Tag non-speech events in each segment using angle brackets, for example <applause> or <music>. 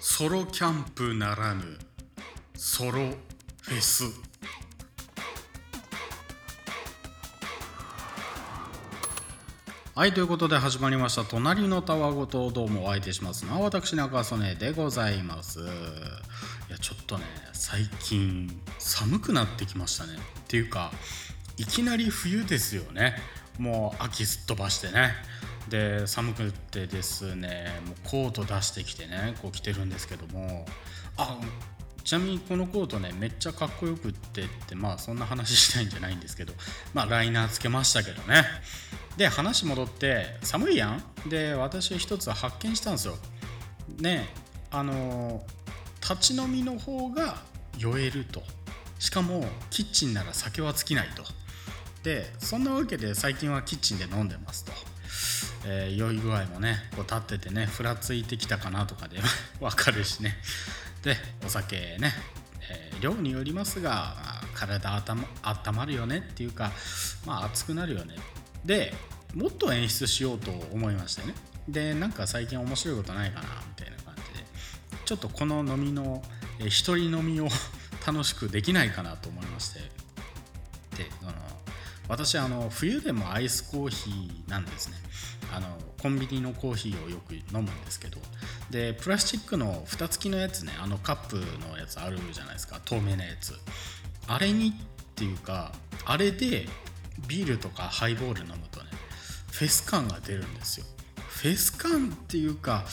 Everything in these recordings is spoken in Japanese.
ソロキャンプならぬソロフェス。はいということで始まりました「隣のたわごと」どうもお相手しますのは私中曽根でございます。いやちょっとね最近寒くなってきましたね。っていうかいきなり冬ですよね。もう秋すっ飛ばしてね。で寒くてですねもうコート出してきてねこう着てるんですけどもあちなみにこのコートねめっちゃかっこよくってってまあそんな話したいんじゃないんですけどまあライナーつけましたけどね。で話戻って寒いやん？で私一つ発見したんですよ。ねあの立ち飲みの方が酔えると。しかもキッチンなら酒は尽きないと。でそんなわけで最近はキッチンで飲んでますと。えー、酔い具合もねこう立っててねふらついてきたかなとかで <laughs> 分かるしね。でお酒ね、えー、量によりますが、まあ、体あた、ま、温まるよねっていうかまあ熱くなるよね。でもっと演出しようと思いましてね。でなんか最近面白いことないかなみたいな感じでちょっとこの飲みの、えー、一人飲みを <laughs> 楽しくできないかなと思いまして。であの私あの冬でもアイスコーヒーなんですね。あのコンビニのコーヒーをよく飲むんですけどでプラスチックの蓋付きのやつねあのカップのやつあるじゃないですか透明なやつ。あれにっていうかあれでビールとかハイボール飲むとねフェス感が出るんですよ。フェス感っていうか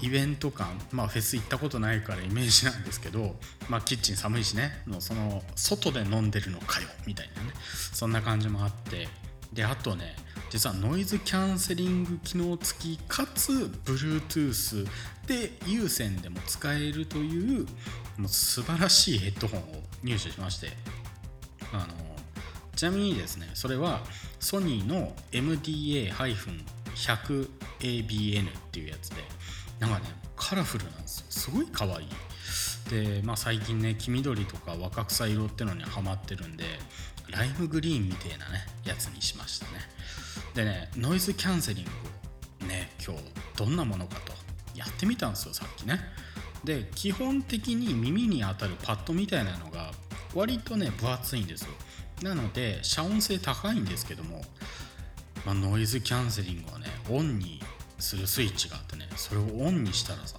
イベント感。まあフェス行ったことないからイメージなんですけどまあキッチン寒いしねのその外で飲んでるのかよみたいなね。そんな感じもあって。であとね実はノイズキャンセリング機能付きかつ Bluetooth で有線でも使えるというもう素晴らしいヘッドホンを入手しましてあのちなみにですねそれはソニーの MDA-100ABN っていうやつでなんかねカラフルなんですよ。すごい可愛い。で、まあ、最近ね黄緑とか若草色ってのにハマってるんでライムグリーンみたいなねやつにしましたね。でねノイズキャンセリングをね今日どんなものかとやってみたんですよさっきね。で基本的に耳に当たるパッドみたいなのが割とね分厚いんですよ。なので遮音性高いんですけども、まあ、ノイズキャンセリングをねオンにするスイッチがあってねそれをオンにしたらさ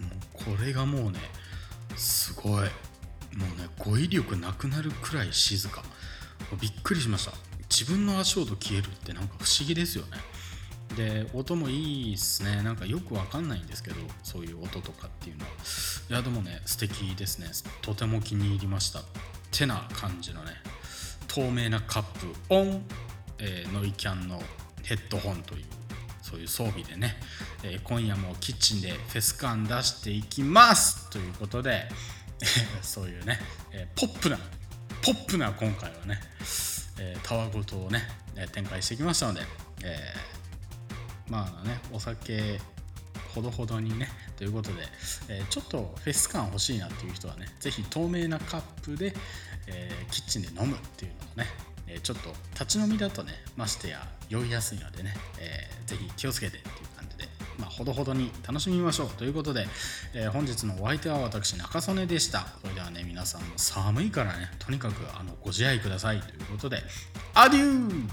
もうこれがもうねすごい。もうね語彙力なくなるくらい静か。びっくりしました。自分の足音消えるってなんか不思議ですよね。で音もいいっすね。なんかよくわかんないんですけどそういう音とかっていうのは。いやでもね素敵ですね。とても気に入りました。てな感じのね。透明なカップ。オン、えー、ノイキャンのヘッドホンという。そういう装備でね、えー、今夜もキッチンでフェス感出していきます。ということで <laughs> そういうね、えー、ポップなポップな今回はね、えー、たわごとをね展開してきましたので、えー、まあねお酒ほどほどにねということで、えー、ちょっとフェス感欲しいなっていう人はね是非透明なカップで、えー、キッチンで飲むっていうのをね、え、ちょっと立ち飲みだとねましてや酔いやすいのでね、えー、ぜひ気をつけてっていうまあ、ほどほどに楽しみましょうということで、えー、本日のお相手は私中曽根でした。それではね皆さんも寒いからねとにかくあのご自愛くださいということでアデュー